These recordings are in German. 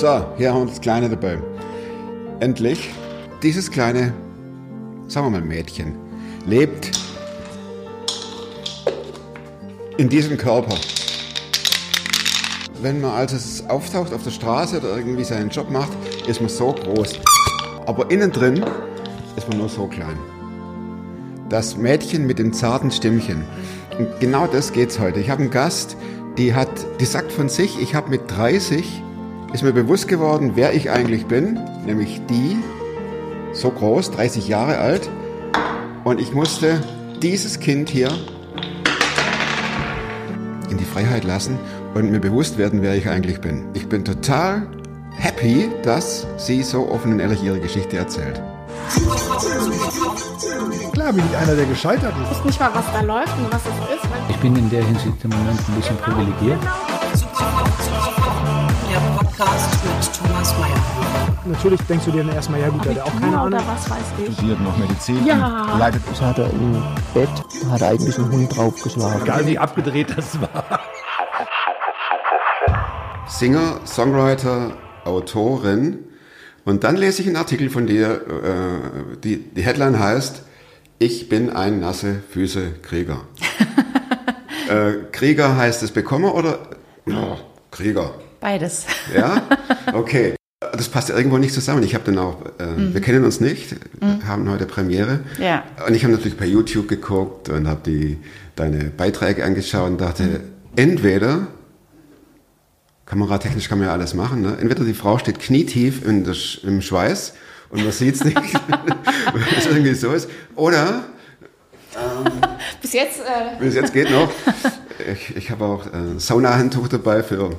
So, hier haben wir das Kleine dabei. Endlich. Dieses kleine, sagen wir mal Mädchen, lebt in diesem Körper. Wenn man also auftaucht auf der Straße oder irgendwie seinen Job macht, ist man so groß. Aber innen drin ist man nur so klein. Das Mädchen mit dem zarten Stimmchen. Und genau das geht's heute. Ich habe einen Gast, die hat, die sagt von sich, ich habe mit 30 ist mir bewusst geworden, wer ich eigentlich bin, nämlich die, so groß, 30 Jahre alt. Und ich musste dieses Kind hier in die Freiheit lassen und mir bewusst werden, wer ich eigentlich bin. Ich bin total happy, dass sie so offen und ehrlich ihre Geschichte erzählt. Klar bin ich einer, der gescheitert ist. weiß nicht mal, was da läuft und was es ist. Ich bin in der Hinsicht im Moment ein bisschen privilegiert. Podcast mit Thomas Mayer. Natürlich denkst du dir dann erstmal, ja gut, hat auch keine Ahnung. oder was weiß ich. studiert noch Medizin, Ja. leitet Das hat er im Bett, hat er eigentlich einen Hund draufgeschlagen. Egal wie abgedreht das war. Singer, Songwriter, Autorin. Und dann lese ich einen Artikel von dir, äh, die, die Headline heißt, ich bin ein nasse Füße Krieger. äh, Krieger heißt es Bekommer oder oh, Krieger? Beides. Ja? Okay. Das passt irgendwo nicht zusammen. Ich habe dann auch, äh, wir kennen uns nicht, haben heute Premiere. Ja. Und ich habe natürlich bei YouTube geguckt und habe die deine Beiträge angeschaut und dachte, entweder kameratechnisch kann man ja alles machen. Ne? Entweder die Frau steht knietief Sch- im Schweiß und man sieht es nicht, weil es irgendwie so ist. Oder, Bis jetzt, äh, es jetzt geht noch, ich, ich habe auch äh, Saunahandtuch dabei für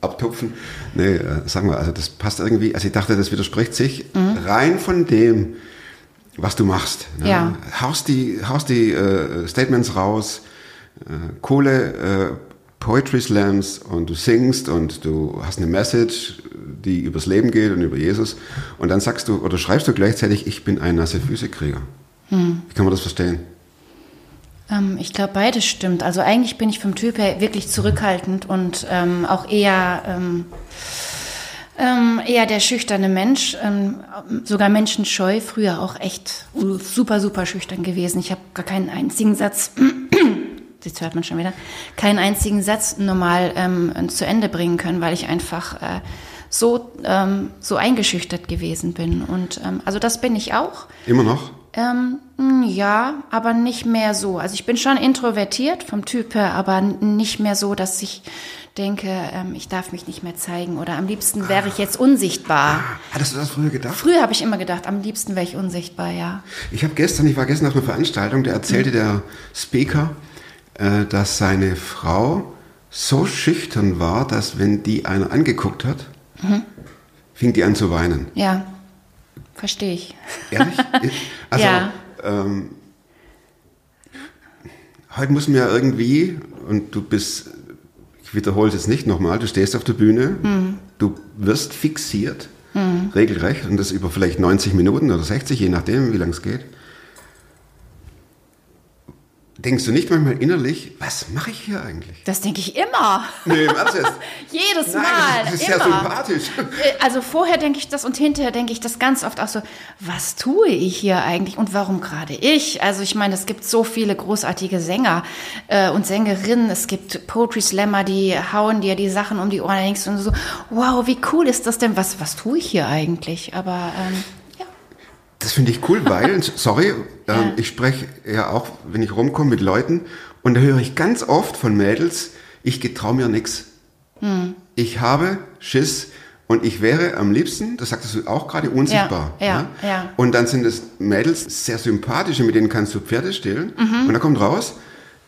Abtupfen. Nee, äh, sagen wir, also das passt irgendwie. Also ich dachte, das widerspricht sich rein von dem, was du machst. Ne? Ja. Haust die, haust die äh, Statements raus, äh, coole äh, Poetry Slams und du singst und du hast eine Message, die übers Leben geht und über Jesus. Und dann sagst du oder schreibst du gleichzeitig, ich bin ein nasse Füßekrieger. Wie kann man das verstehen? Ähm, ich glaube, beides stimmt. Also eigentlich bin ich vom Typ her wirklich zurückhaltend und ähm, auch eher, ähm, ähm, eher der schüchterne Mensch, ähm, sogar menschenscheu, früher auch echt super, super schüchtern gewesen. Ich habe gar keinen einzigen Satz, jetzt hört man schon wieder, keinen einzigen Satz normal ähm, zu Ende bringen können, weil ich einfach äh, so, so eingeschüchtert gewesen bin. Und also das bin ich auch. Immer noch? Mh, ja, aber nicht mehr so. Also ich bin schon introvertiert vom Typ her, aber nicht mehr so, dass ich denke, ähm, ich darf mich nicht mehr zeigen oder am liebsten wäre ich jetzt unsichtbar. Hattest du das früher gedacht? Früher habe ich immer gedacht, am liebsten wäre ich unsichtbar, ja. Ich habe gestern, ich war gestern auf einer Veranstaltung, da erzählte der Speaker, äh, dass seine Frau so schüchtern war, dass wenn die einer angeguckt hat, fing die an zu weinen. Ja, verstehe ich. Ehrlich? Also, Ja. Ähm, heute muss man ja irgendwie, und du bist, ich wiederhole es jetzt nicht nochmal, du stehst auf der Bühne, du wirst fixiert, regelrecht, und das über vielleicht 90 Minuten oder 60, je nachdem, wie lange es geht. Denkst du nicht manchmal innerlich, was mache ich hier eigentlich? Das denke ich immer. Nee, Ernst jetzt? Jedes Nein, Mal. das ist immer. sehr sympathisch. Äh, Also vorher denke ich das und hinterher denke ich das ganz oft auch so, was tue ich hier eigentlich und warum gerade ich? Also ich meine, es gibt so viele großartige Sänger äh, und Sängerinnen, es gibt Poetry Slammer, die hauen dir die Sachen um die Ohren, da denkst du so, wow, wie cool ist das denn? Was, was tue ich hier eigentlich? Aber ähm, ja. Das finde ich cool, weil, sorry, ähm, ich spreche ja auch, wenn ich rumkomme mit Leuten und da höre ich ganz oft von Mädels, ich getrau mir nix. Ich habe Schiss und ich wäre am liebsten, das sagtest du auch gerade, unsichtbar. Ja, ja, ja. Und dann sind es Mädels, sehr sympathische, mit denen kannst du Pferde stehlen und da kommt raus,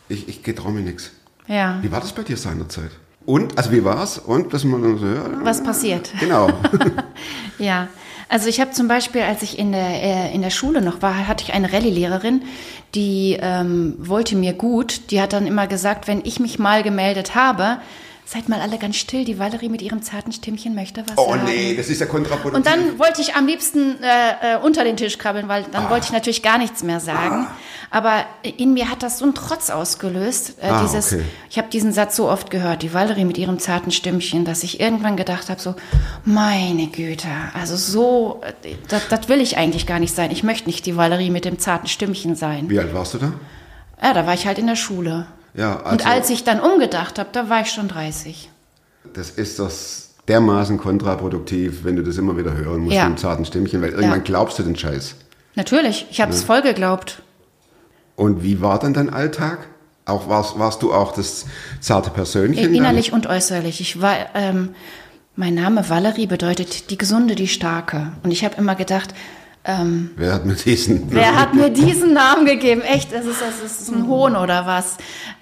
ich, ich getrau mir nix. ja. Wie war das bei dir seinerzeit? Und, also wie war's? Und, dass man dann so, ja, Was passiert? Genau. Ja, Also ich habe zum Beispiel, als ich in der, äh, in der Schule noch war, hatte ich eine Rallye-Lehrerin, die ähm, wollte mir gut. Die hat dann immer gesagt, wenn ich mich mal gemeldet habe, seid mal alle ganz still, die Valerie mit ihrem zarten Stimmchen möchte was Oh sagen. nee, das ist ja kontraproduktiv. Und dann wollte ich am liebsten äh, äh, unter den Tisch krabbeln, weil dann wollte ich natürlich gar nichts mehr sagen. Aber in mir hat das so einen Trotz ausgelöst. Äh, Ah, dieses, okay. Ich habe diesen Satz so oft gehört, die Valerie mit ihrem zarten Stimmchen, dass ich irgendwann gedacht habe, so, meine Güte, also so, äh, das, das will ich eigentlich gar nicht sein. Ich möchte nicht die Valerie mit dem zarten Stimmchen sein. Wie alt warst du da? Ja, da war ich halt in der Schule. Ja, also, Und als ich dann umgedacht habe, da war ich schon 30. das ist das dermaßen kontraproduktiv, wenn du das immer wieder hören musst Ja. mit zarten Stimmchen, weil irgendwann Ja. glaubst du den Scheiß. Natürlich, ich habe es voll geglaubt. Und wie war dann dein Alltag? Auch warst, warst du auch das zarte Persönchen? dann? Innerlich und äußerlich. Ich war, ähm, mein Name Valerie bedeutet die Gesunde, die Starke. Und ich habe immer gedacht, ähm, Wer hat mir diesen? wer hat mir diesen Namen gegeben? Echt, das ist, das ist ein Hohn oder was?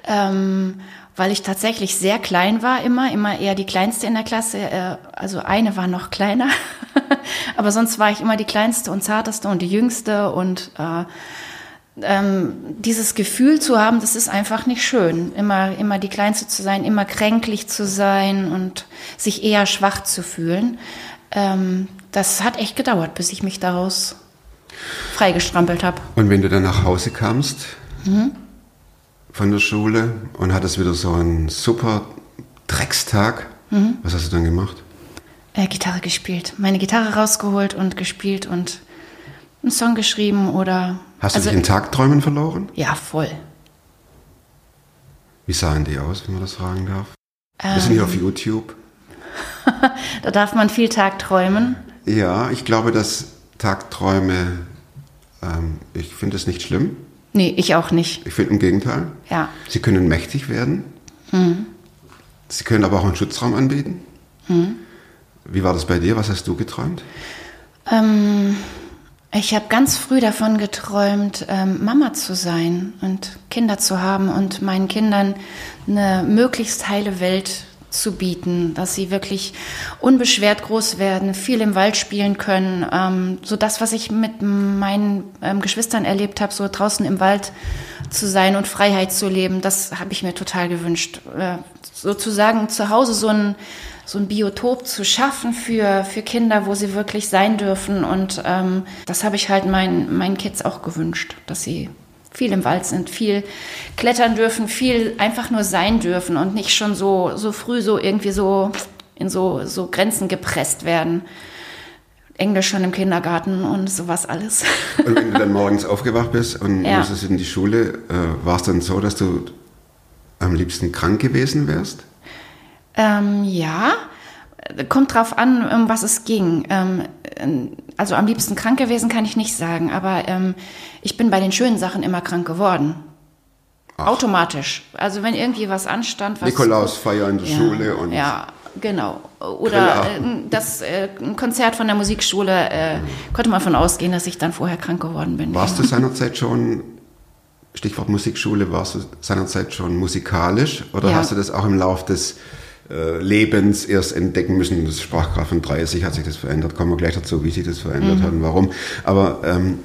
Ähm, weil ich tatsächlich sehr klein war, immer, immer eher die Kleinste in der Klasse. Äh, also eine war noch kleiner, aber sonst war ich immer die Kleinste und Zarteste und die Jüngste und äh, ähm, dieses Gefühl zu haben, das ist einfach nicht schön. Immer, immer die Kleinste zu sein, immer kränklich zu sein und sich eher schwach zu fühlen. Ähm, das hat echt gedauert, bis ich mich daraus freigestrampelt habe. Und wenn du dann nach Hause kamst Mhm. von der Schule und hattest wieder so einen super Dreckstag, Mhm. was hast du dann gemacht? Äh, Gitarre gespielt. Meine Gitarre rausgeholt und gespielt und einen Song geschrieben oder. Hast du also, dich in Tagträumen verloren? Ja, voll. Wie sahen die aus, wenn man das fragen darf? Wir sind hier Ähm. auf YouTube. Da darf man viel Tag träumen. Ja, ich glaube, dass Tagträume, ähm, ich finde es nicht schlimm. Nee, ich auch nicht. Ich finde im Gegenteil. Ja. Sie können mächtig werden. Mhm. Sie können aber auch einen Schutzraum anbieten. Wie war das bei dir? Was hast du geträumt? Ähm, ich habe ganz früh davon geträumt, ähm, Mama zu sein und Kinder zu haben und meinen Kindern eine möglichst heile Welt zu bieten, dass sie wirklich unbeschwert groß werden, viel im Wald spielen können. Ähm, so das, was ich mit meinen ähm, Geschwistern erlebt habe, so draußen im Wald zu sein und Freiheit zu leben, das habe ich mir total gewünscht. Äh, sozusagen zu Hause so ein so ein Biotop zu schaffen für, für Kinder, wo sie wirklich sein dürfen. Und ähm, das habe ich halt meinen, meinen Kids auch gewünscht, dass sie viel im Wald sind, viel klettern dürfen, viel einfach nur sein dürfen und nicht schon so, so früh so irgendwie so in so, so Grenzen gepresst werden. Englisch schon im Kindergarten und sowas alles. Und wenn du dann morgens aufgewacht bist und Ja. musstest in die Schule, äh, war es dann so, dass du am liebsten krank gewesen wärst? Ähm, ja, kommt drauf an, um was es ging. Ähm, also am liebsten krank gewesen kann ich nicht sagen, aber ähm, ich bin bei den schönen Sachen immer krank geworden. Automatisch. Also wenn irgendwie was anstand, was Nikolausfeier in der ja, Schule und ja, genau. Oder äh, das äh, Konzert von der Musikschule äh, konnte man davon ausgehen, dass ich dann vorher krank geworden bin. warst du seinerzeit schon, Stichwort Musikschule, warst du seinerzeit schon musikalisch oder Ja. hast du das auch im Lauf des Lebens erst entdecken müssen? Das sprach gerade von 30, hat sich das verändert, kommen wir gleich dazu, wie sich das verändert Mhm. hat und warum. Aber ähm,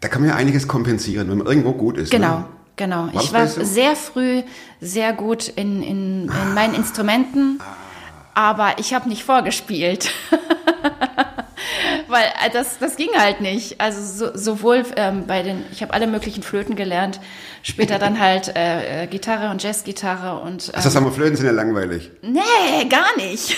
da kann man ja einiges kompensieren, wenn man irgendwo gut ist. Genau, Ne? genau. das ich war so? sehr früh sehr gut in, in, in meinen Instrumenten, aber ich habe nicht vorgespielt. Weil äh, das, das ging halt nicht. Also so, sowohl ähm, bei den, ich habe alle möglichen Flöten gelernt, später dann halt äh, äh, Gitarre und Jazzgitarre und ähm, Also das haben wir Flöten sind ja langweilig. nee, gar nicht.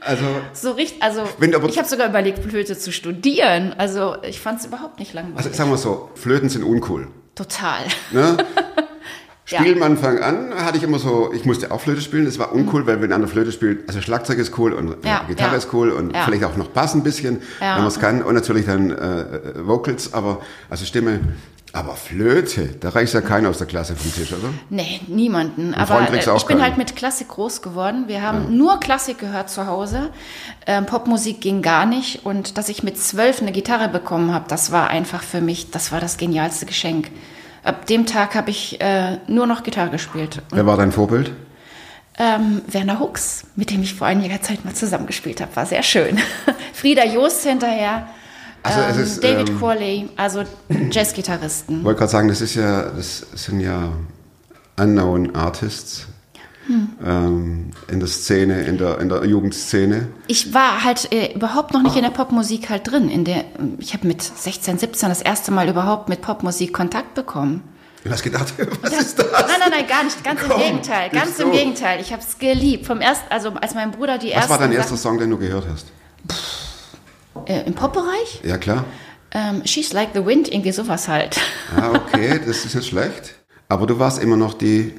Also So richtig, also ich habe sogar überlegt, Flöte zu studieren. Also ich fand es überhaupt nicht langweilig. Also sagen wir so, Flöten sind uncool. Total. Ne? Ja. Spielen am Anfang an hatte ich immer so, ich musste auch Flöte spielen, das war uncool, weil wenn einer Flöte spielt, also Schlagzeug ist cool und äh, Ja, Gitarre ja. ist cool und vielleicht auch noch Bass ein bisschen, wenn man es kann und natürlich dann äh, äh, Vocals, aber also Stimme. Aber Flöte, da reicht ja keiner aus der Klasse vom Tisch, oder? Nee, niemanden. Freund Aber äh, ich bin keinen. halt mit Klassik groß geworden. Wir haben nur Klassik gehört zu Hause. Ähm, Popmusik ging gar nicht. Und dass ich mit zwölf eine Gitarre bekommen habe, das war einfach für mich, das war das genialste Geschenk. Ab dem Tag habe ich äh, nur noch Gitarre gespielt. Und, Wer war dein Vorbild? Ähm, Werner Hux, mit dem ich vor einiger Zeit mal zusammengespielt habe, war sehr schön. Frieda Jost hinterher. Also ähm, ist, David ähm, Corley, also Jazzgitarristen. Ich wollte gerade sagen, das ist ja, das sind ja unknown Artists Hm. ähm, in der Szene, in der, in der Jugendszene. Ich war halt äh, überhaupt noch nicht in der Popmusik halt drin. In der, ich habe mit 16, 17 das erste Mal überhaupt mit Popmusik Kontakt bekommen. Du hast gedacht, was Das- ist das? Nein, nein, nein, gar nicht. Ganz Komm, im Gegenteil. Ganz nicht im so. Gegenteil. Ich habe es geliebt. Vom ersten, also als mein Bruder die Was ersten war dein erster Song, den du gehört hast? äh, im Popbereich? Ja, klar. Ähm, She's Like the Wind, irgendwie sowas halt. Ah, okay, das ist nicht schlecht. Aber du warst immer noch die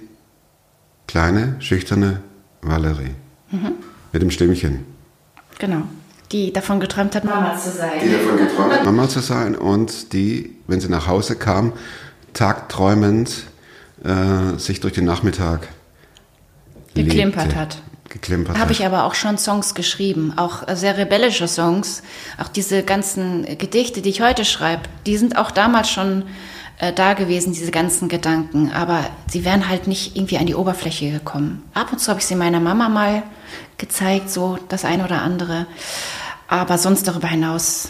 kleine, schüchterne Valerie. Mhm. Mit dem Stimmchen. Genau. Die davon geträumt hat, Mama zu sein. Die davon geträumt hat, Mama zu sein und die, wenn sie nach Hause kam, tagträumend äh, sich durch den Nachmittag Geklimpert legte. hat. Geklimpert Habe ich aber auch schon Songs geschrieben, auch sehr rebellische Songs. Auch diese ganzen Gedichte, die ich heute schreibe, die sind auch damals schon äh, da gewesen, diese ganzen Gedanken. Aber sie wären halt nicht irgendwie an die Oberfläche gekommen. Ab und zu habe ich sie meiner Mama mal gezeigt, so das eine oder andere. Aber sonst darüber hinaus,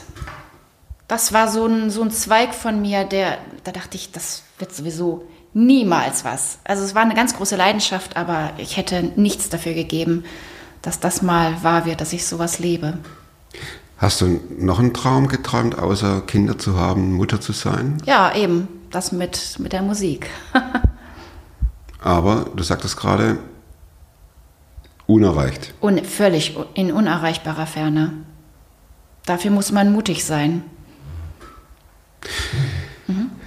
das war so ein, so ein Zweig von mir, der, da dachte ich, das wird sowieso niemals was. Also es war eine ganz große Leidenschaft, aber ich hätte nichts dafür gegeben, dass das mal wahr wird, dass ich sowas lebe. Hast du noch einen Traum geträumt, außer Kinder zu haben, Mutter zu sein? Ja, eben, das mit, mit der Musik. Aber du sagtest gerade, unerreicht. Un, völlig in unerreichbarer Ferne. Dafür muss man mutig sein.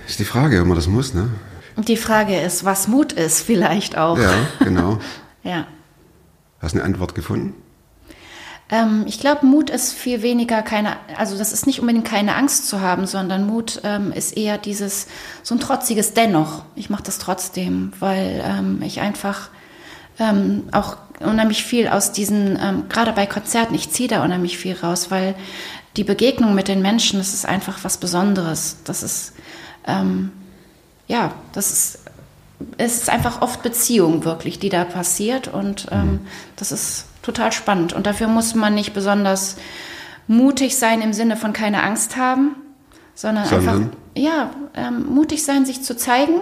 Ist die Frage, ob man das muss, ne? Und die Frage ist, was Mut ist, vielleicht auch. Ja, genau. ja. Hast du eine Antwort gefunden? Ähm, ich glaube, Mut ist viel weniger keine, also das ist nicht unbedingt keine Angst zu haben, sondern Mut ähm, ist eher dieses, so ein trotziges Dennoch. Ich mache das trotzdem, weil ähm, ich einfach ähm, auch unheimlich viel aus diesen, ähm, gerade bei Konzerten, ich ziehe da unheimlich viel raus, weil die Begegnung mit den Menschen, das ist einfach was Besonderes. Das ist, ähm, ja, das ist es ist einfach oft Beziehung wirklich, die da passiert und ähm, das ist total spannend. Und dafür muss man nicht besonders mutig sein im Sinne von keine Angst haben, sondern, Sondern? einfach ja ähm, mutig sein, sich zu zeigen.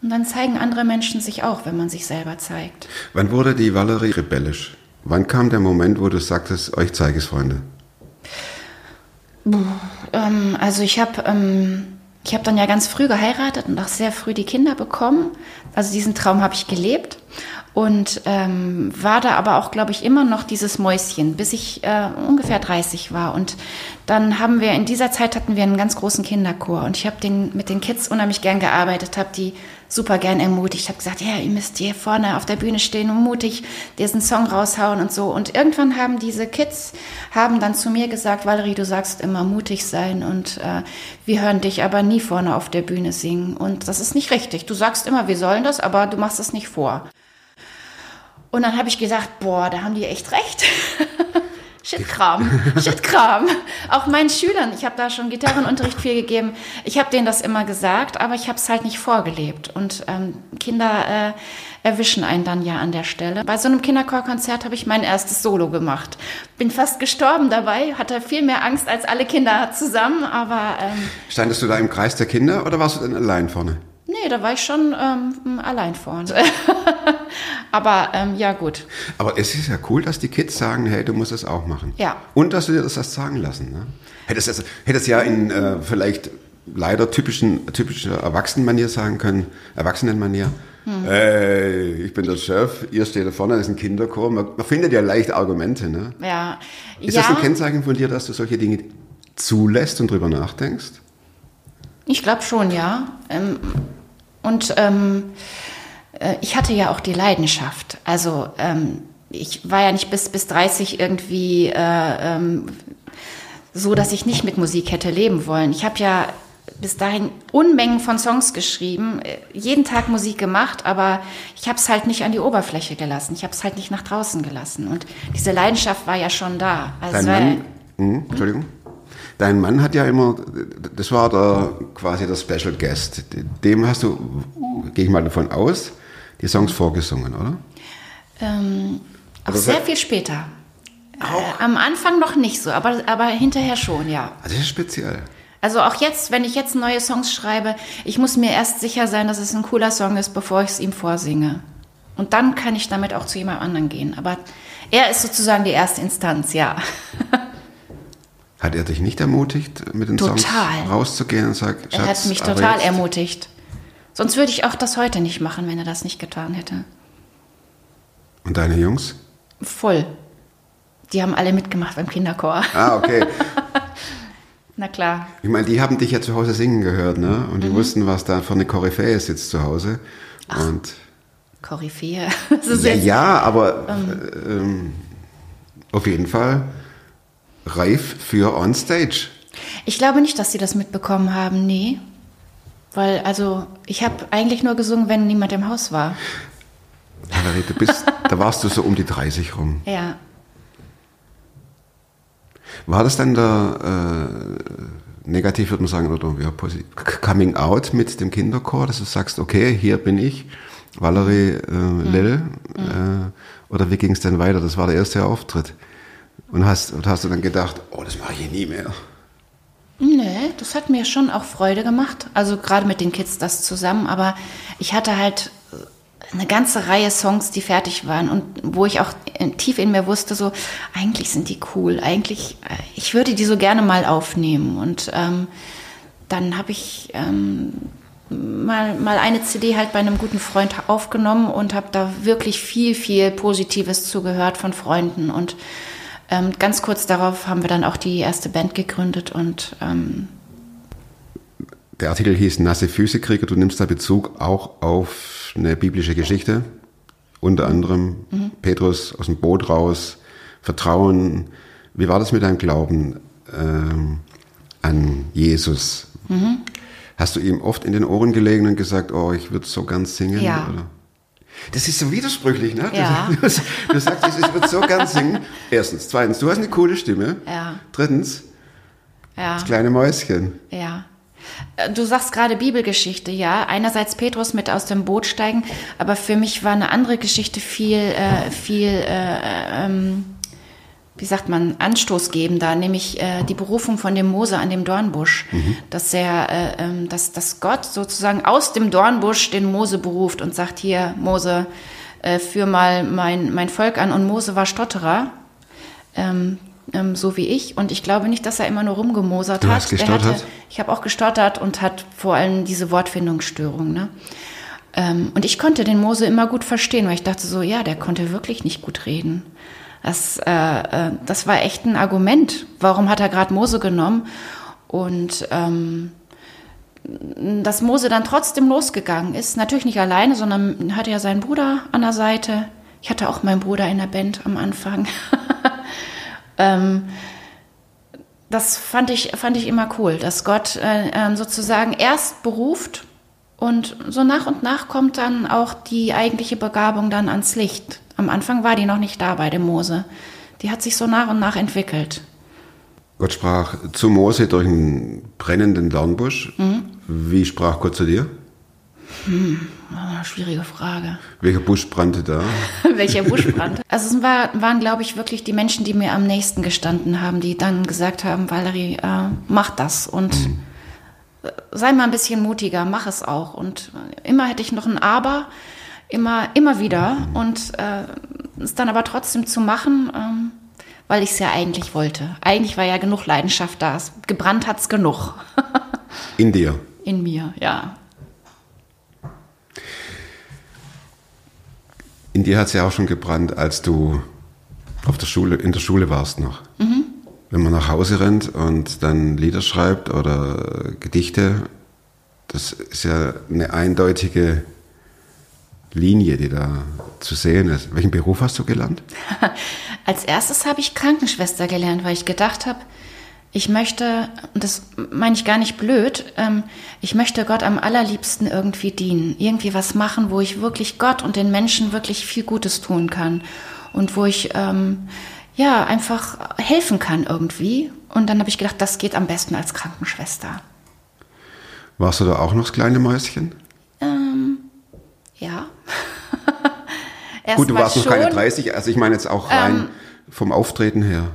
Und dann zeigen andere Menschen sich auch, wenn man sich selber zeigt. Wann wurde die Valerie rebellisch? Wann kam der Moment, wo du sagtest, euch zeige es, Freunde? Ähm, also ich habe ähm, ich habe dann ja ganz früh geheiratet und auch sehr früh die Kinder bekommen. Also diesen Traum habe ich gelebt und ähm, war da aber auch, glaube ich, immer noch dieses Mäuschen, bis ich äh, ungefähr 30 war. Und dann haben wir in dieser Zeit hatten wir einen ganz großen Kinderchor und ich habe den mit den Kids unheimlich gern gearbeitet, habe die super gern ermutigt. Habe gesagt, ja, ihr müsst hier vorne auf der Bühne stehen und mutig diesen Song raushauen und so. Und irgendwann haben diese Kids haben dann zu mir gesagt, Valerie, du sagst immer mutig sein und äh, wir hören dich aber nie vorne auf der Bühne singen. Und das ist nicht richtig. Du sagst immer, wir sollen das, aber du machst es nicht vor. Und dann habe ich gesagt, boah, da haben die echt recht. Shitkram, Shitkram. Auch meinen Schülern, ich habe da schon Gitarrenunterricht viel gegeben. Ich habe denen das immer gesagt, aber ich habe es halt nicht vorgelebt. Und ähm, Kinder äh, erwischen einen dann ja an der Stelle. Bei so einem Kinderchorkonzert habe ich mein erstes Solo gemacht. Bin fast gestorben dabei, hatte viel mehr Angst als alle Kinder zusammen, aber ähm, Standest du da im Kreis der Kinder oder warst du dann allein vorne? Nee, da war ich schon ähm, allein vorne. aber ähm, ja, gut. Aber es ist ja cool, dass die Kids sagen, hey, du musst es auch machen. Ja. Und dass du dir das hast sagen lassen. Ne? Hättest es hättest ja in äh, vielleicht leider typischen, typischer Erwachsenenmanier sagen können, Erwachsenenmanier, Hm. hey, ich bin der Chef, ihr steht da vorne, das ist ein Kinderchor. Man, man findet ja leicht Argumente. Ne? Ja, Ist ja. das ein Kennzeichen von dir, dass du solche Dinge zulässt und drüber nachdenkst? Ich glaube schon, ja. Ähm, und ähm, äh, ich hatte ja auch die Leidenschaft. Also ähm, ich war ja nicht bis, bis 30 irgendwie äh, ähm, so, dass ich nicht mit Musik hätte leben wollen. Ich habe ja bis dahin Unmengen von Songs geschrieben, äh, jeden Tag Musik gemacht, aber ich habe es halt nicht an die Oberfläche gelassen. Ich habe es halt nicht nach draußen gelassen. Und diese Leidenschaft war ja schon da. Also Dein Mann, hm, Entschuldigung. Dein Mann hat ja immer, das war der, quasi der Special Guest. Dem hast du, gehe ich mal davon aus, die Songs vorgesungen, oder? Ähm, auch Aber sehr viel später. Äh, am Anfang noch nicht so, aber, aber hinterher schon, ja. Also das ist speziell. Also auch jetzt, wenn ich jetzt neue Songs schreibe, ich muss mir erst sicher sein, dass es ein cooler Song ist, bevor ich es ihm vorsinge. Und dann kann ich damit auch zu jemand anderen gehen. Aber er ist sozusagen die erste Instanz, ja. Hat er dich nicht ermutigt, mit den Songs Total. rauszugehen und sagt, Er Schatz, hat mich total ermutigt. Sonst würde ich auch das heute nicht machen, wenn er das nicht getan hätte. Und deine Jungs? Voll. Die haben alle mitgemacht beim Kinderchor. Ah, okay. Na klar. Ich meine, die haben dich ja zu Hause singen gehört, ne? Und Mhm. die wussten, was da für eine Koryphäe sitzt zu Hause. Und Koryphäe. Ja, jetzt- ja, aber äh, ähm, auf jeden Fall reif für on stage. Ich glaube nicht, dass sie das mitbekommen haben, nee. Weil, also, ich habe eigentlich nur gesungen, wenn niemand im Haus war. Valerie, du bist, da warst du so um die 30 rum. Ja. War das dann der äh, negativ, würde man sagen, oder ja, Coming Out mit dem Kinderchor, dass du sagst, okay, hier bin ich, Valerie äh, Mhm. Lill, äh, oder wie ging es denn weiter? Das war der erste Auftritt. Und hast, und hast du dann gedacht, oh, das mache ich nie mehr. Nee, das hat mir schon auch Freude gemacht. Also gerade mit den Kids das zusammen. Aber ich hatte halt eine ganze Reihe Songs, die fertig waren und wo ich auch tief in mir wusste, so eigentlich sind die cool. Eigentlich, äh, ich würde die so gerne mal aufnehmen. Und ähm, dann habe ich ähm, mal, mal eine CD halt bei einem guten Freund aufgenommen und habe da wirklich viel, viel Positives zugehört von Freunden. Und ähm, ganz kurz darauf haben wir dann auch die erste Band gegründet und ähm, Der Artikel hieß Nasse Füße Krieger. Du nimmst da Bezug auch auf eine biblische Geschichte. Unter anderem Petrus aus dem Boot raus, Vertrauen. Wie war das mit deinem Glauben ähm, an Jesus? Hast du ihm oft in den Ohren gelegen und gesagt, oh, ich würde so gern singen? Ja. Oder? Das ist so widersprüchlich, ne? Ja. Du, du sagst, ich würde so gern singen. Erstens. Zweitens, du hast eine coole Stimme. Ja. Drittens, ja, das kleine Mäuschen. ja. Äh, Du sagst gerade Bibelgeschichte, ja. Einerseits Petrus mit aus dem Boot steigen, aber für mich war eine andere Geschichte viel, äh, viel, äh, ähm, wie sagt man, anstoßgebender, nämlich äh, die Berufung von dem Mose an dem Dornbusch, dass er, äh, ähm, dass, dass Gott sozusagen aus dem Dornbusch den Mose beruft und sagt hier Mose, äh, führ mal mein mein Volk an und Mose war Stotterer. Ähm, ähm, so wie ich. Und ich glaube nicht, dass er immer nur rumgemosert Du hat. gestottert? Hatte, ich habe auch gestottert und hat vor allem diese Wortfindungsstörung. Ne? Ähm, und ich konnte den Mose immer gut verstehen, weil ich dachte so, ja, der konnte wirklich nicht gut reden. Das, äh, äh, das war echt ein Argument. Warum hat er gerade Mose genommen? Und ähm, dass Mose dann trotzdem losgegangen ist, natürlich nicht alleine, sondern hatte ja seinen Bruder an der Seite. Ich hatte auch meinen Bruder in der Band am Anfang. ähm, das fand ich, fand ich immer cool, dass Gott äh, ähm, sozusagen erst beruft und so nach und nach kommt dann auch die eigentliche Begabung dann ans Licht. Am Anfang war die noch nicht da bei dem Mose. Die hat sich so nach und nach entwickelt. Gott sprach zu Mose durch einen brennenden Dornbusch. Wie sprach Gott zu dir? Ah, schwierige Frage. Welcher Busch brannte da? Welcher Busch brannte? Also es war, waren, glaube ich, wirklich die Menschen, die mir am nächsten gestanden haben, die dann gesagt haben, Valerie, äh, mach das und äh, sei mal ein bisschen mutiger, mach es auch. Und immer hätte ich noch ein Aber, immer, immer wieder. Und äh, es dann aber trotzdem zu machen, ähm, weil ich es ja eigentlich wollte. Eigentlich war ja genug Leidenschaft da. Es, gebrannt hat es genug. In dir. In mir, ja. In dir hat es ja auch schon gebrannt, als du auf der Schule, in der Schule warst noch. Wenn man nach Hause rennt und dann Lieder schreibt oder Gedichte, das ist ja eine eindeutige Linie, die da zu sehen ist. Welchen Beruf hast du gelernt? Als erstes habe ich Krankenschwester gelernt, weil ich gedacht habe, ich möchte, und das meine ich gar nicht blöd, ähm, ich möchte Gott am allerliebsten irgendwie dienen. Irgendwie was machen, wo ich wirklich Gott und den Menschen wirklich viel Gutes tun kann. Und wo ich, ähm, ja, einfach helfen kann irgendwie. Und dann habe ich gedacht, das geht am besten als Krankenschwester. Warst du da auch noch das kleine Mäuschen? Ähm, ja. Gut, du warst noch keine schon. 30, also ich meine jetzt auch rein vom Auftreten her.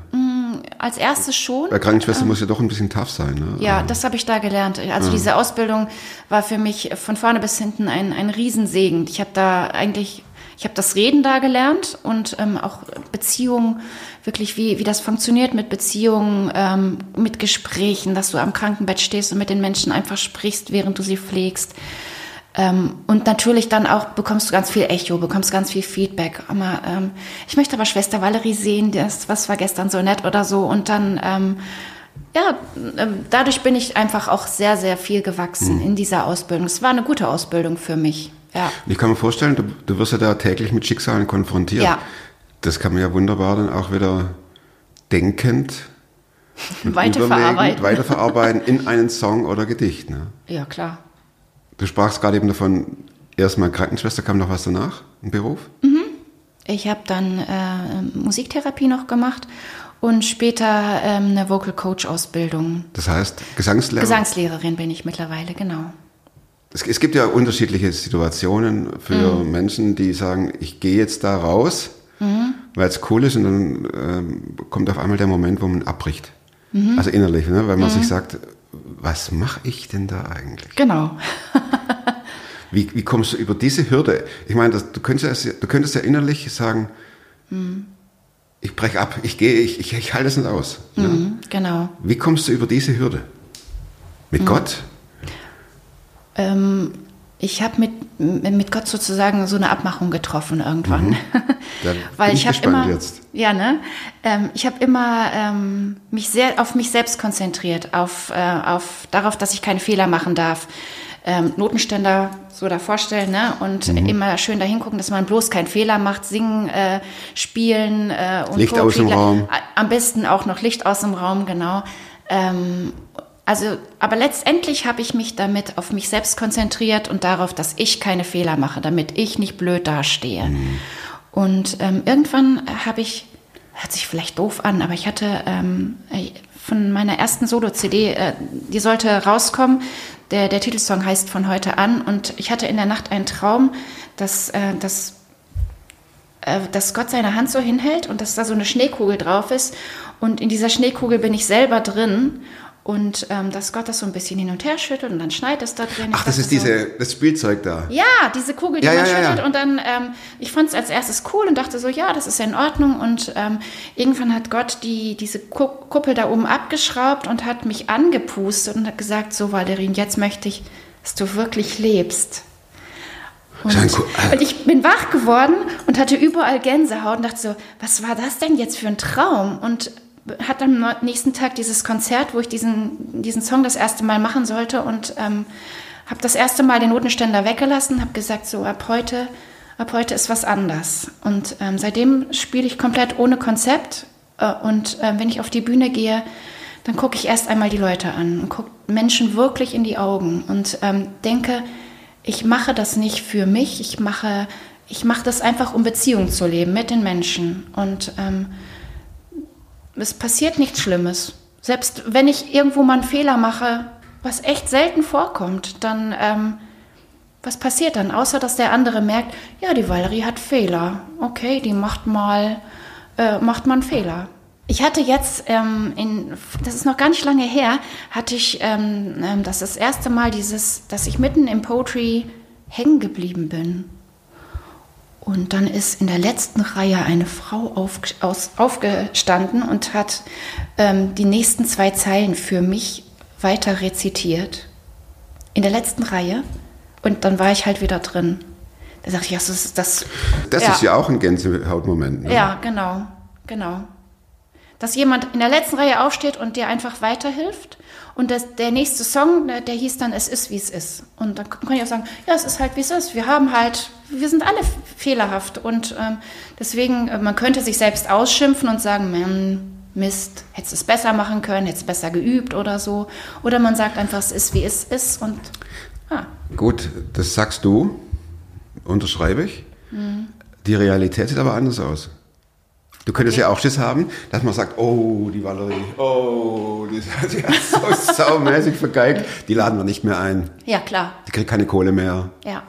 Als erstes schon. Weil Krankenschwester muss ja doch ein bisschen tough sein, ne? Ja, das habe ich da gelernt. Also diese Ausbildung war für mich von vorne bis hinten ein, ein Riesensegen. Ich habe da eigentlich, ich habe das Reden da gelernt und ähm, auch Beziehungen, wirklich wie, wie das funktioniert mit Beziehungen, ähm, mit Gesprächen, dass du am Krankenbett stehst und mit den Menschen einfach sprichst, während du sie pflegst. Ähm, und natürlich dann auch bekommst du ganz viel Echo, bekommst ganz viel Feedback. Aber, ähm, ich möchte aber Schwester Valerie sehen, das, was war gestern so nett oder so. Und dann, ähm, ja, ähm, dadurch bin ich einfach auch sehr, sehr viel gewachsen in dieser Ausbildung. Es war eine gute Ausbildung für mich. Ja. Ich kann mir vorstellen, du, du wirst ja da täglich mit Schicksalen konfrontiert. Ja. Das kann man ja wunderbar dann auch wieder denkend Weiterverarbeiten. weiterverarbeiten in einen Song oder Gedicht. Ne? Ja, klar. Du sprachst gerade eben davon, erstmal Krankenschwester, kam noch was danach, ein Beruf? Ich habe dann äh, Musiktherapie noch gemacht und später ähm, eine Vocal Coach Ausbildung. Das heißt, Gesangslehrer? Gesangslehrerin bin ich mittlerweile, genau. Es, es gibt ja unterschiedliche Situationen für Mhm. Menschen, die sagen, ich gehe jetzt da raus, Mhm. weil es cool ist und dann ähm, kommt auf einmal der Moment, wo man abbricht. Mhm. Also innerlich, ne? weil man sich sagt, was mache ich denn da eigentlich? Genau. Wie, wie kommst du über diese Hürde? Ich meine, das, du, könntest, ja- du könntest ja innerlich sagen, Mhm. ich breche ab, ich gehe, ich, ich, ich halte es nicht aus. Ne? Mhm, genau. Wie kommst du über diese Hürde? Mit Mhm. Gott? Ähm, ich habe mit, mit Gott sozusagen so eine Abmachung getroffen irgendwann. Mhm. Weil ich ich habe immer, jetzt. ja ne, ähm, ich habe immer ähm, mich sehr auf mich selbst konzentriert, auf, äh, auf darauf, dass ich keine Fehler machen darf. Ähm, Notenständer so da vorstellen, ne, und Mhm. immer schön dahin gucken, dass man bloß keinen Fehler macht, singen, äh, spielen äh, und Licht aus dem Raum. Am besten auch noch Licht aus dem Raum, genau. Ähm, also, aber letztendlich habe ich mich damit auf mich selbst konzentriert und darauf, dass ich keine Fehler mache, damit ich nicht blöd dastehe. Und ähm, irgendwann habe ich, hört sich vielleicht doof an, aber ich hatte ähm, äh, von meiner ersten Solo-CD, äh, die sollte rauskommen. Der, der Titelsong heißt Von heute an und ich hatte in der Nacht einen Traum, dass, äh, dass äh, dass Gott seine Hand so hinhält und dass da so eine Schneekugel drauf ist. Und in dieser Schneekugel bin ich selber drin. Und ähm, dass Gott das so ein bisschen hin und her schüttelt und dann schneit es da drin. Ich Ach, das ist so, diese, das Spielzeug da. ja, diese Kugel, die Ja, man ja, ja, ja. schüttelt. Und dann, ähm, ich fand es als erstes cool und dachte so, ja, das ist ja in Ordnung. Und ähm, irgendwann hat Gott die, diese Ku- Kuppel da oben abgeschraubt und hat mich angepustet und hat gesagt, so Valerin, jetzt möchte ich, dass du wirklich lebst. Und, cool. und ich bin wach geworden und hatte überall Gänsehaut und dachte so, was war das denn jetzt für ein Traum? Und hatte am nächsten Tag dieses Konzert, wo ich diesen, diesen Song das erste Mal machen sollte und ähm, habe das erste Mal den Notenständer weggelassen, habe gesagt, so ab heute, ab heute ist was anders. Und ähm, seitdem spiele ich komplett ohne Konzept äh, und äh, wenn ich auf die Bühne gehe, dann gucke ich erst einmal die Leute an und gucke Menschen wirklich in die Augen und ähm, denke, ich mache das nicht für mich, ich mache, ich mache das einfach, um Beziehung zu leben mit den Menschen. Und ähm, es passiert nichts Schlimmes. Selbst wenn ich irgendwo mal einen Fehler mache, was echt selten vorkommt, dann ähm, was passiert dann? Außer dass der andere merkt, ja, die Valerie hat Fehler. Okay, die macht mal, äh, macht mal einen Fehler. Ich hatte jetzt, ähm, in, das ist noch gar nicht lange her, hatte ich ähm, ähm, das, das erste Mal dieses, dass ich mitten im Poetry hängen geblieben bin. Und dann ist in der letzten Reihe eine Frau auf, aus, aufgestanden und hat ähm, die nächsten zwei Zeilen für mich weiter rezitiert. In der letzten Reihe. Und dann war ich halt wieder drin. Da sagte ich, ja, das ist das. Das ist ja auch ein Gänsehautmoment. Ne? Ja, genau, genau. Dass jemand in der letzten Reihe aufsteht und dir einfach weiterhilft. Und das, der nächste Song, der, der hieß dann Es ist, wie es ist. Und dann kann ich auch sagen, ja, es ist halt, wie es ist. Wir haben halt, wir sind alle fehlerhaft. Und ähm, deswegen, äh, man könnte sich selbst ausschimpfen und sagen, man, Mist, hättest du es besser machen können, hättest es besser geübt oder so. Oder man sagt einfach, es ist, wie es ist. Und ah, Gut, das sagst du, unterschreibe ich. Mhm. Die Realität sieht aber anders aus. Du könntest ja auch Schiss haben, dass man sagt, oh, die Valerie, oh, die, hat so saumäßig vergeigt, die laden wir nicht mehr ein. ja, klar, Die kriegt keine Kohle mehr. ja.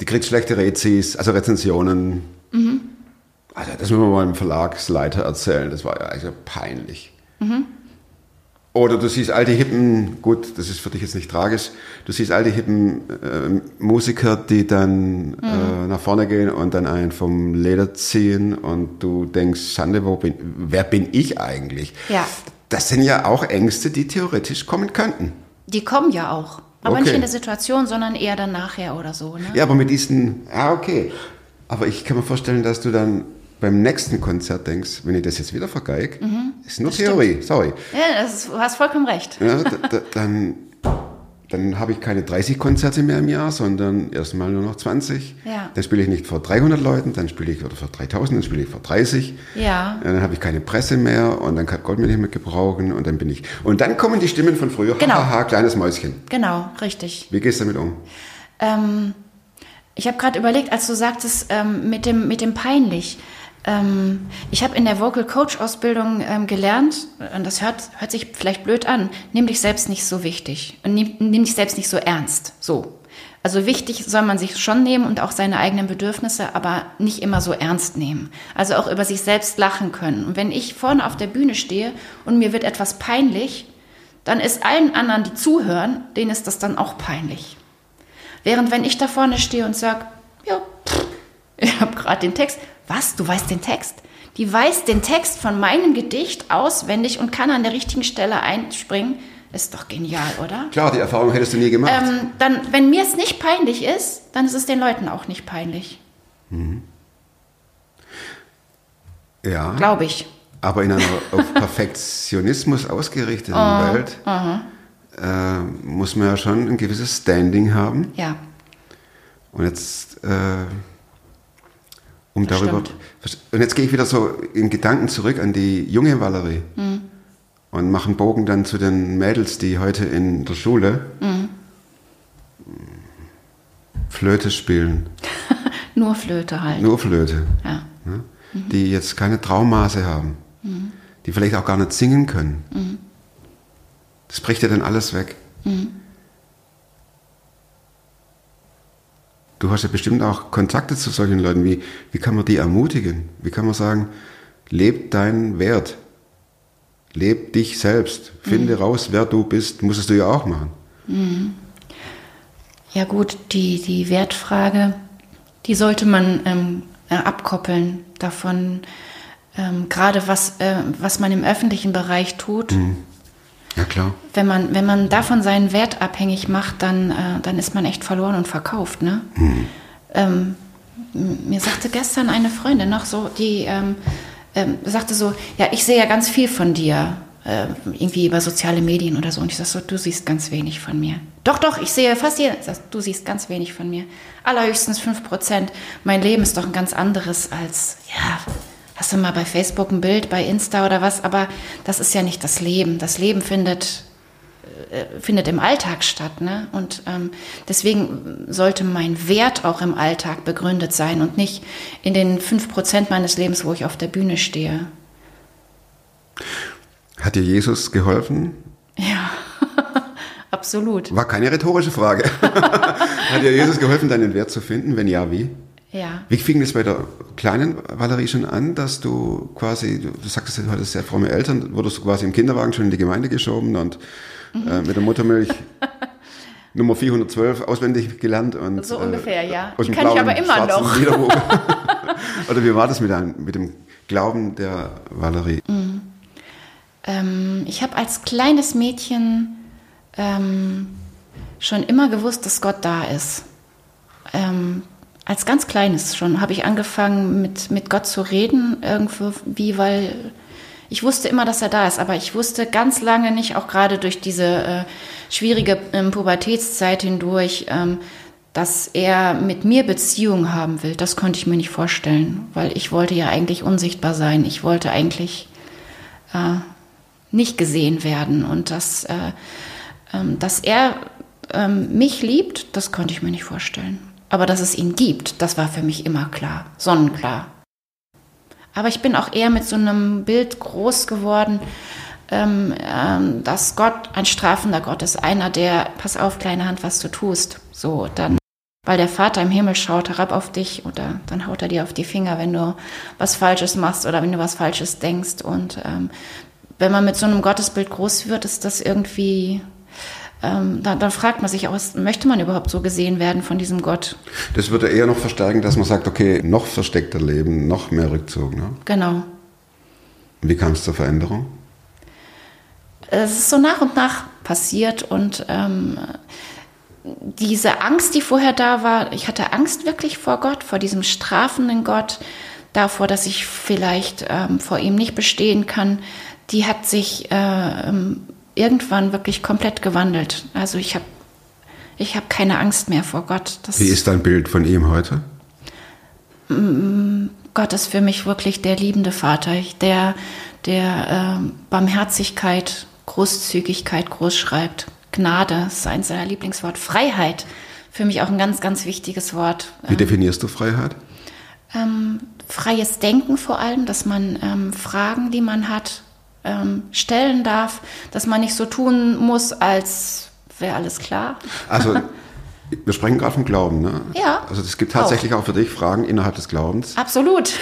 Die kriegt schlechte Rezis, also Rezensionen. Also das müssen wir mal dem Verlagsleiter erzählen, das war ja also peinlich. Oder du siehst alte hippen, gut, das ist für dich jetzt nicht tragisch, du siehst alte hippen äh, Musiker, die dann äh, nach vorne gehen und dann einen vom Leder ziehen und du denkst, Schande, wo bin, wer bin ich eigentlich? Ja. Das sind ja auch Ängste, die theoretisch kommen könnten. Die kommen ja auch. Aber nicht Okay. in der Situation, sondern eher dann nachher oder so. Ne? Ja, aber mit diesen, ja, okay. Aber ich kann mir vorstellen, dass du dann beim nächsten Konzert denkst, wenn ich das jetzt wieder vergeig, ist nur Theorie, sorry. Ja, ist, du hast vollkommen recht. Ja, da, da, dann dann habe ich keine 30 Konzerte mehr im Jahr, sondern erstmal nur noch 20. Ja. Dann spiele ich nicht vor 300 Leuten, dann spiele ich oder vor 3000, dann spiele ich vor 30. Ja. Dann habe ich keine Presse mehr und dann kann Gott mir nicht mehr gebrauchen und dann bin ich. Und dann kommen die Stimmen von früher. Genau. Hahaha, kleines Mäuschen. Genau, richtig. Wie gehst du damit um? Ähm, ich habe gerade überlegt, als du sagtest, ähm, mit, dem, mit dem peinlich. Ähm, ich habe in der Vocal Coach Ausbildung ähm, gelernt, und das hört, hört sich vielleicht blöd an, nimm dich selbst nicht so wichtig und nimm, nimm dich selbst nicht so ernst. So. Also wichtig soll man sich schon nehmen und auch seine eigenen Bedürfnisse, aber nicht immer so ernst nehmen. Also auch über sich selbst lachen können. Und wenn ich vorne auf der Bühne stehe und mir wird etwas peinlich, dann ist allen anderen, die zuhören, denen ist das dann auch peinlich. Während wenn ich da vorne stehe und sage, ja, ich habe gerade den Text, was, du weißt den Text? Die weiß den Text von meinem Gedicht auswendig und kann an der richtigen Stelle einspringen. Ist doch genial, oder? Klar, die Erfahrung hättest du nie gemacht. Ähm, dann, wenn mir es nicht peinlich ist, dann ist es den Leuten auch nicht peinlich, ja. glaube ich. Aber in einer auf Perfektionismus ausgerichteten Oh, Welt äh, muss man ja schon ein gewisses Standing haben. Ja, Und jetzt, äh, um Das darüber. stimmt. Und jetzt gehe ich wieder so in Gedanken zurück an die junge Valerie Mhm. und mache einen Bogen dann zu den Mädels, die heute in der Schule Mhm. Flöte spielen. nur Flöte halt. Nur Flöte. Ja. ne? Die jetzt keine Traumaße haben. Die vielleicht auch gar nicht singen können. Das bricht ja dann alles weg. Du hast ja bestimmt auch Kontakte zu solchen Leuten. Wie, wie kann man die ermutigen? Wie kann man sagen, leb deinen Wert. Leb dich selbst. Finde raus, wer du bist. Musstest du ja auch machen. Ja gut, die, die Wertfrage, die sollte man ähm, äh, abkoppeln davon, ähm, gerade was, äh, was man im öffentlichen Bereich tut. Ja, klar. Wenn man, wenn man davon seinen Wert abhängig macht, dann, äh, dann ist man echt verloren und verkauft. Ne? Ähm, m- mir sagte gestern eine Freundin noch so, die ähm, ähm, sagte so, ja, ich sehe ja ganz viel von dir, äh, irgendwie über soziale Medien oder so. Und ich sag so, du siehst ganz wenig von mir. Doch, doch, ich sehe fast jeden. Sag, du siehst ganz wenig von mir. Allerhöchstens 5 Prozent. Mein Leben ist doch ein ganz anderes als, ja, hast du mal bei Facebook ein Bild, bei Insta oder was, aber das ist ja nicht das Leben. Das Leben findet äh, findet im Alltag statt. Ne? Und ähm, deswegen sollte mein Wert auch im Alltag begründet sein und nicht in den 5% meines Lebens, wo ich auf der Bühne stehe. Hat dir Jesus geholfen? Ja, absolut. War keine rhetorische Frage. Hat dir Jesus geholfen, deinen Wert zu finden? Wenn ja, wie? Ja. Wie fing das bei der kleinen Valerie schon an, dass du quasi, du, sagtest, du hattest sehr fromme Eltern, wurdest du quasi im Kinderwagen schon in die Gemeinde geschoben und Mhm. äh, mit der Muttermilch Nummer 412 auswendig gelernt und So ungefähr, ja. aus Die kann ich blauen, aber immer noch. Oder wie war das mit, deinem, mit dem Glauben der Valerie? Ähm, ich habe als kleines Mädchen ähm, schon immer gewusst, dass Gott da ist. Ähm, als ganz kleines schon habe ich angefangen, mit, mit Gott zu reden, irgendwie, weil ich wusste immer, dass er da ist, aber ich wusste ganz lange nicht, auch gerade durch diese äh, schwierige ähm, Pubertätszeit hindurch, ähm, dass er mit mir Beziehung haben will. Das konnte ich mir nicht vorstellen, weil ich wollte ja eigentlich unsichtbar sein. Ich wollte eigentlich äh, nicht gesehen werden. Und dass, äh, ähm, dass er ähm, mich liebt, das konnte ich mir nicht vorstellen. Aber dass es ihn gibt, das war für mich immer klar, sonnenklar. Aber ich bin auch eher mit so einem Bild groß geworden, ähm, ähm, dass Gott ein strafender Gott ist, einer, der, pass auf, kleine Hand, was du tust. So, dann Weil der Vater im Himmel schaut herab auf dich oder dann haut er dir auf die Finger, wenn du was Falsches machst oder wenn du was Falsches denkst. Und ähm, wenn man mit so einem Gottesbild groß wird, ist das irgendwie, ähm, da, dann fragt man sich auch, möchte man überhaupt so gesehen werden von diesem Gott? Das würde eher noch verstärken, dass man sagt, okay, noch versteckter Leben, noch mehr Rückzug. Ne? Genau. Wie kam es zur Veränderung? es ist so nach und nach passiert und ähm, diese Angst, die vorher da war, ich hatte Angst wirklich vor Gott, vor diesem strafenden Gott, davor, dass ich vielleicht ähm, vor ihm nicht bestehen kann, die hat sich äh, ähm, irgendwann wirklich komplett gewandelt. Also ich habe ich hab keine Angst mehr vor Gott. Das, Wie ist dein Bild von ihm heute? Gott ist für mich wirklich der liebende Vater, der, der ähm, Barmherzigkeit, Großzügigkeit groß schreibt. Gnade ist eins seiner Lieblingswort. Freiheit, für mich auch ein ganz, ganz wichtiges Wort. Wie definierst du Freiheit? Ähm, freies Denken vor allem, dass man ähm, Fragen, die man hat, ähm, stellen darf, dass man nicht so tun muss, als wäre alles klar. Also, wir sprechen gerade vom Glauben, ne? Ja, Also es gibt tatsächlich auch. für dich Fragen innerhalb des Glaubens, Absolut.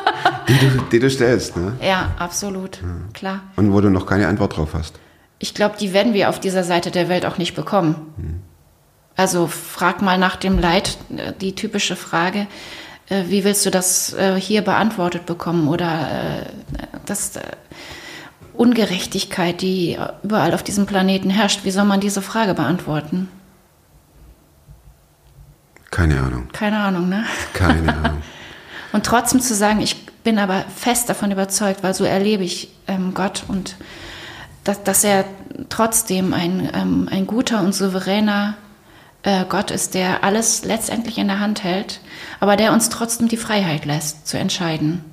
die du, die du stellst, ne? ja, absolut. Klar. Und wo du noch keine Antwort drauf hast. Ich glaube, die werden wir auf dieser Seite der Welt auch nicht bekommen. Also frag mal nach dem Leid, äh, die typische Frage, äh, wie willst du das äh, hier beantwortet bekommen? Oder das Ungerechtigkeit, die überall auf diesem Planeten herrscht, wie soll man diese Frage beantworten? Keine Ahnung. Keine Ahnung, ne? Keine Ahnung. Und trotzdem zu sagen, ich bin aber fest davon überzeugt, weil so erlebe ich ähm, Gott und dass, dass er trotzdem ein, ähm, ein guter und souveräner äh, Gott ist, der alles letztendlich in der Hand hält, aber der uns trotzdem die Freiheit lässt, zu entscheiden.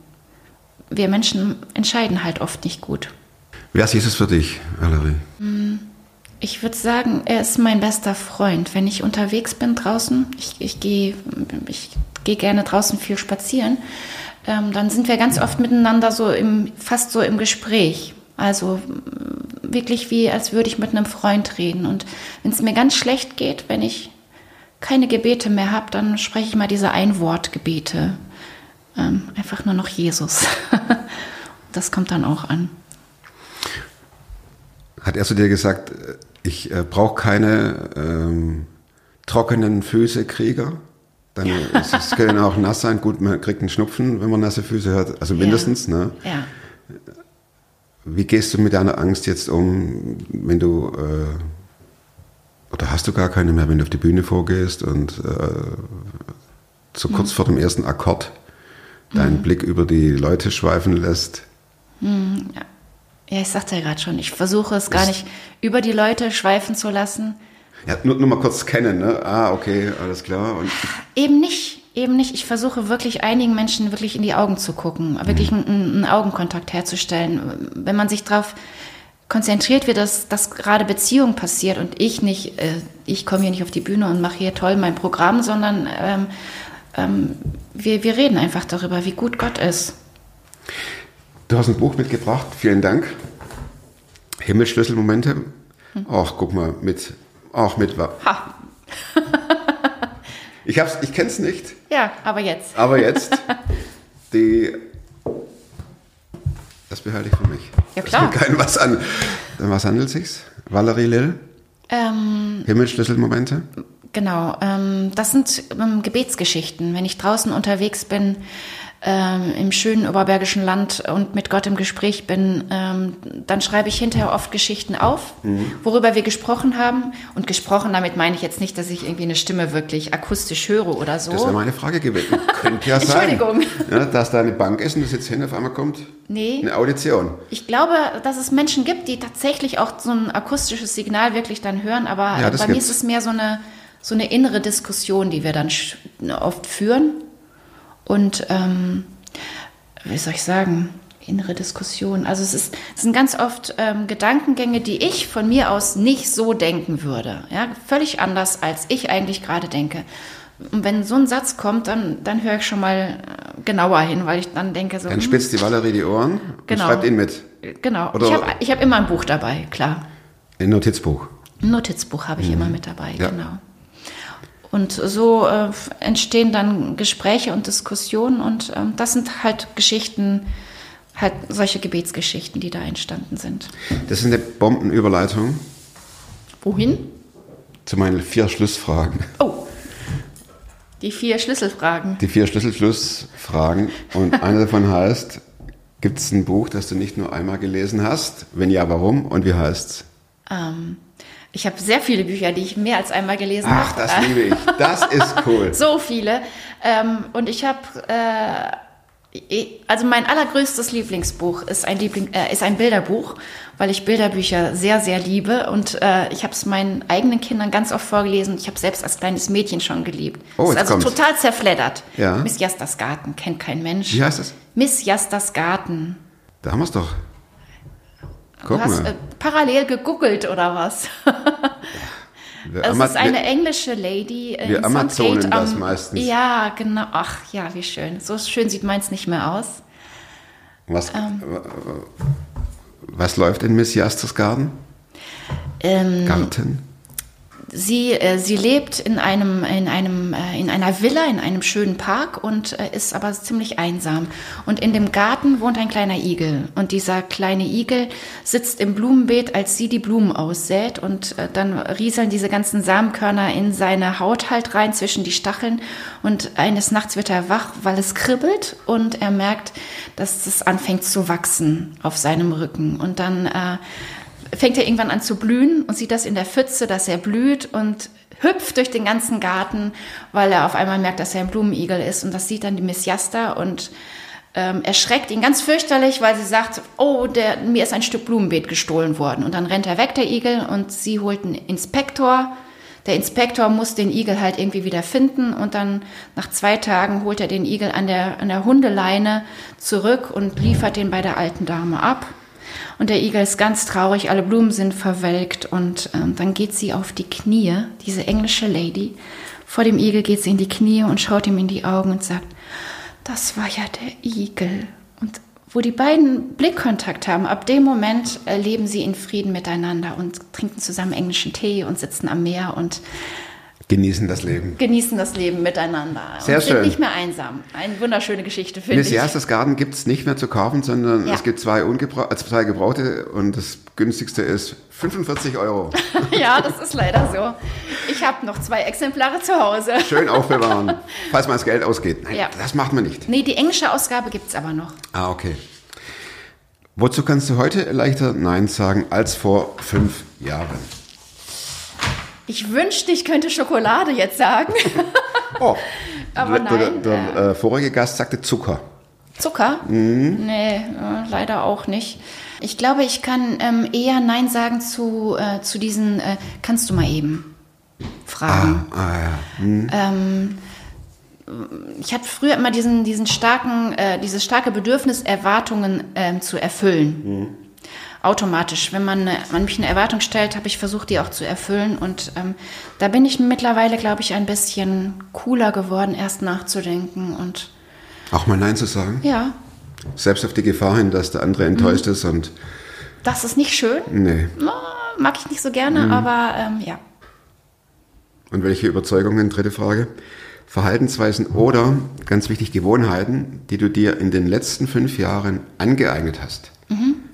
Wir Menschen entscheiden halt oft nicht gut. Wer ist Jesus für dich, Valerie? Ich würde sagen, er ist mein bester Freund. Wenn ich unterwegs bin draußen, ich, ich gehe ich geh gerne draußen viel spazieren, ähm, dann sind wir ganz oft miteinander so im, fast so im Gespräch. Also mm, wirklich wie, als würde ich mit einem Freund reden. Und wenn es mir ganz schlecht geht, wenn ich keine Gebete mehr habe, dann spreche ich mal diese Einwortgebete. Ähm, einfach nur noch Jesus. das kommt dann auch an. Hat er zu dir gesagt, äh, ich äh, brauche keine ähm, trockenen Füße, Krieger? Dann es, es können auch nass sein. Gut, man kriegt einen Schnupfen, wenn man nasse Füße hat. Also mindestens. Ne? Ja. Wie gehst du mit deiner Angst jetzt um, wenn du äh, oder hast du gar keine mehr, wenn du auf die Bühne vorgehst und äh, so kurz vor dem ersten Akkord deinen Blick über die Leute schweifen lässt? Ja, ich sagte ja gerade schon, ich versuche es gar nicht über die Leute schweifen zu lassen. Ja, nur, nur mal kurz kennen, ne? Ah, okay, alles klar. Und Eben nicht, eben nicht. Ich versuche wirklich einigen Menschen wirklich in die Augen zu gucken, wirklich einen, einen Augenkontakt herzustellen. Wenn man sich darauf konzentriert wird, dass, dass gerade Beziehung passiert und ich nicht, äh, ich komme hier nicht auf die Bühne und mache hier toll mein Programm, sondern ähm, ähm, wir, wir reden einfach darüber, wie gut Gott ist. Du hast ein Buch mitgebracht, vielen Dank. Himmelsschlüsselmomente. Ach, guck mal, mit, auch mit. Ha. Ich hab's, ich kenn's nicht, Ja, aber jetzt. aber jetzt die. Das behalte ich für mich. Ja, klar. Das kein was an. Um Was handelt sich's? Valerie Lill, Ähm, Himmelsschlüsselmomente. Genau, ähm, das sind ähm, Gebetsgeschichten. Wenn ich draußen unterwegs bin, ähm, im schönen oberbergischen Land und mit Gott im Gespräch bin, ähm, dann schreibe ich hinterher oft Geschichten auf, worüber wir gesprochen haben. Und gesprochen, damit meine ich jetzt nicht, dass ich irgendwie eine Stimme wirklich akustisch höre oder so. Das wäre meine Frage gewesen. Könnte ja sein. Entschuldigung. Ja, dass da eine Bank ist und du sitzt hin, auf einmal kommt Nee. eine Audition. Ich glaube, dass es Menschen gibt, die tatsächlich auch so ein akustisches Signal wirklich dann hören, aber Ja, das bei mir gibt's. ist es mehr so eine, so eine innere Diskussion, die wir dann oft führen. Und ähm, wie soll ich sagen, innere Diskussion. Also es, ist, es sind ganz oft ähm, Gedankengänge, die ich von mir aus nicht so denken würde. Ja? Völlig anders, als ich eigentlich gerade denke. Und wenn so ein Satz kommt, dann, dann höre ich schon mal äh, genauer hin, weil ich dann denke so, Dann hm, spitzt die Valerie die Ohren Genau. und schreibt ihn mit. Genau. Oder- ich habe ich hab immer ein Buch dabei, klar. Ein Notizbuch. Ein Notizbuch habe ich immer mit dabei, Ja. genau. Und so äh, entstehen dann Gespräche und Diskussionen und ähm, das sind halt Geschichten, halt solche Gebetsgeschichten, die da entstanden sind. Das ist eine Bombenüberleitung Wohin? zu meinen vier Schlussfragen. Oh, die vier Schlüsselfragen. Die vier Schlüsselschlussfragen. Und eine davon heißt, gibt es ein Buch, das du nicht nur einmal gelesen hast? Wenn ja, warum? Und wie heißt's? Ähm, ich habe sehr viele Bücher, die ich mehr als einmal gelesen Ach, habe. das liebe ich. Das ist cool. So viele. Ähm, und ich habe, äh, also mein allergrößtes Lieblingsbuch ist ein, Liebling, äh, ist ein Bilderbuch, weil ich Bilderbücher sehr, sehr liebe. Und äh, ich habe es meinen eigenen Kindern ganz oft vorgelesen. Ich habe selbst als kleines Mädchen schon geliebt. Oh, ist jetzt also kommt's. total zerfleddert. Ja. Miss Jastas Garten kennt kein Mensch. Wie heißt das? Miss Jastas Garten. Da haben wir es doch. Du Guck hast mal. äh, parallel gegoogelt oder was? Wir Es Ama- ist eine englische Lady. äh, wir. Amazonen Kate das meistens. Ja, genau. Ach ja, wie schön. So schön sieht meins nicht mehr aus. was, ähm. was läuft in Miss Jastas Garten? Ähm, Garten? Sie, äh, sie lebt in einem, in einem, äh, in einer Villa, in einem schönen Park und äh, ist aber ziemlich einsam. Und in dem Garten wohnt ein kleiner Igel. Und dieser kleine Igel sitzt im Blumenbeet, als sie die Blumen aussät. Und äh, dann rieseln diese ganzen Samenkörner in seine Haut halt rein zwischen die Stacheln. Und eines Nachts wird er wach, weil es kribbelt und er merkt, dass es anfängt zu wachsen auf seinem Rücken. Und dann äh, fängt er irgendwann an zu blühen und sieht das in der Pfütze, dass er blüht und hüpft durch den ganzen Garten, weil er auf einmal merkt, dass er ein Blumenigel ist. Und das sieht dann die Miss Jasta und ähm, erschreckt ihn ganz fürchterlich, weil sie sagt, oh, der, mir ist ein Stück Blumenbeet gestohlen worden. Und dann rennt er weg, der Igel, und sie holt einen Inspektor. Der Inspektor muss den Igel halt irgendwie wieder finden und dann nach zwei Tagen holt er den Igel an der, an der Hundeleine zurück und liefert den bei der alten Dame ab. Und der Igel ist ganz traurig, alle Blumen sind verwelkt und ähm, dann geht sie auf die Knie, diese englische Lady. Vor dem Igel geht sie in die Knie und schaut ihm in die Augen und sagt, das war ja der Igel. Und wo die beiden Blickkontakt haben, ab dem Moment leben sie in Frieden miteinander und trinken zusammen englischen Tee und sitzen am Meer und Genießen das Leben. genießen das Leben miteinander. Sehr und schön. sind nicht mehr einsam. Eine wunderschöne Geschichte, finde ich. Jastas Garten gibt es nicht mehr zu kaufen, sondern Ja. es gibt zwei, äh, zwei gebrauchte und das günstigste ist 45 Euro. Ja, das ist leider so. Ich habe noch zwei Exemplare zu Hause. Schön aufbewahren, falls mal das Geld ausgeht. Nein, Ja. das macht man nicht. Nee, die englische Ausgabe gibt es aber noch. Ah, okay. Wozu kannst du heute leichter Nein sagen als vor fünf Jahren? Ich wünschte, ich könnte Schokolade jetzt sagen. Oh, Aber der, der, nein, der äh, vorige Gast sagte Zucker. Zucker? Nee, äh, leider auch nicht. Ich glaube, ich kann ähm, eher Nein sagen zu, äh, zu diesen, äh, kannst du mal eben fragen. Ah, ja. Hm. Ähm, ich hatte früher immer diesen, diesen starken, äh, dieses starke Bedürfnis, Erwartungen ähm, zu erfüllen. Automatisch. Wenn man, äh, an mich eine Erwartung stellt, habe ich versucht, die auch zu erfüllen. Und ähm, da bin ich mittlerweile, glaube ich, ein bisschen cooler geworden, erst nachzudenken. Und Auch mal Nein zu sagen. ja, Selbst auf die Gefahr hin, dass der andere enttäuscht Mhm. ist und das ist nicht schön. nee. Mag ich nicht so gerne, aber ähm, ja. Und welche Überzeugungen? Dritte Frage. Verhaltensweisen oder, ganz wichtig, Gewohnheiten, die du dir in den letzten fünf Jahren angeeignet hast, Mhm.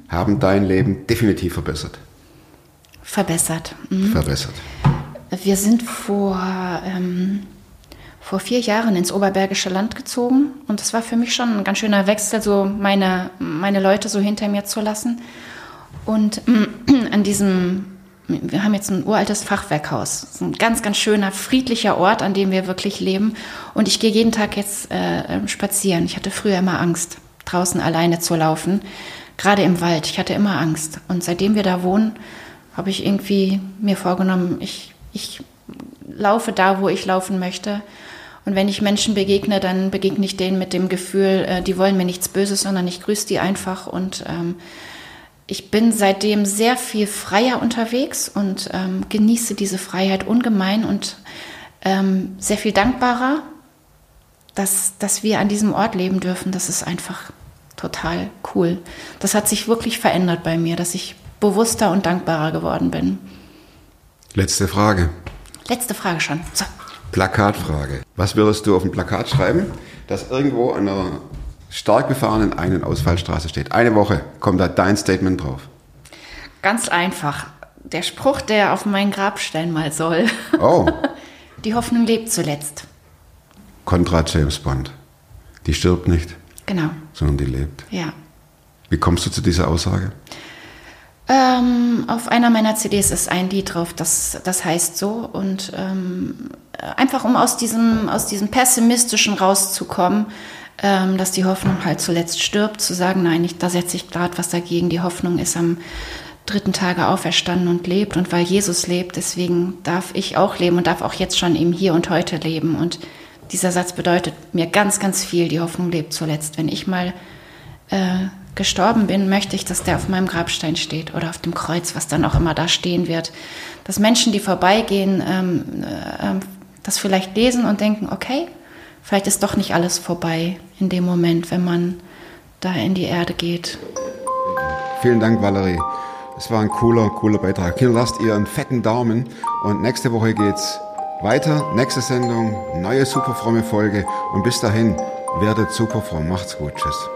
Haben dein Leben definitiv verbessert. Verbessert. Mhm. Verbessert. Wir sind vor, ähm, vor vier Jahren ins Oberbergische Land gezogen und das war für mich schon ein ganz schöner Wechsel, so meine, meine Leute so hinter mir zu lassen. Und mm, an diesem, wir haben jetzt ein uraltes Fachwerkhaus, ist ein ganz, ganz schöner, friedlicher Ort, an dem wir wirklich leben. Und ich gehe jeden Tag jetzt äh, spazieren. Ich hatte früher immer Angst, draußen alleine zu laufen, gerade im Wald. Ich hatte immer Angst. Und seitdem wir da wohnen, habe ich irgendwie mir vorgenommen, ich, ich laufe da, wo ich laufen möchte. Und wenn ich Menschen begegne, dann begegne ich denen mit dem Gefühl, äh, die wollen mir nichts Böses, sondern ich grüße die einfach. Und ähm, ich bin seitdem sehr viel freier unterwegs und ähm, genieße diese Freiheit ungemein und ähm, sehr viel dankbarer, dass, dass wir an diesem Ort leben dürfen. Das ist einfach total cool. Das hat sich wirklich verändert bei mir, dass ich bewusster und dankbarer geworden bin. Letzte Frage. Letzte Frage schon. So. Plakatfrage. Was würdest du auf ein Plakat schreiben, das irgendwo an einer stark befahrenen Ein- und Ausfallstraße steht? Eine Woche kommt da dein Statement drauf. Ganz einfach. Der Spruch, der auf meinen Grabstein mal soll. Oh, Die Hoffnung lebt zuletzt. Kontra James Bond. Die stirbt nicht, Genau, sondern die lebt. ja. Wie kommst du zu dieser Aussage? Ähm, auf einer meiner CDs ist ein Lied drauf, das, das heißt so. Und ähm, einfach um aus diesem, aus diesem Pessimistischen rauszukommen, ähm, dass die Hoffnung halt zuletzt stirbt, zu sagen, nein, ich, da setze ich gerade was dagegen. Die Hoffnung ist am dritten Tage auferstanden und lebt. Und weil Jesus lebt, deswegen darf ich auch leben und darf auch jetzt schon im Hier und Heute leben. Und dieser Satz bedeutet mir ganz, ganz viel. Die Hoffnung lebt zuletzt. Wenn ich mal äh, gestorben bin, möchte ich, dass der auf meinem Grabstein steht oder auf dem Kreuz, was dann auch immer da stehen wird. Dass Menschen, die vorbeigehen, ähm, äh, ähm, das vielleicht lesen und denken, okay, vielleicht ist doch nicht alles vorbei in dem Moment, wenn man da in die Erde geht. Vielen Dank, Valerie. Es war ein cooler, cooler Beitrag. Hier lasst ihr einen fetten Daumen und nächste Woche geht's weiter. Nächste Sendung, neue superfromme Folge und bis dahin werdet superfromm. Macht's gut. Tschüss.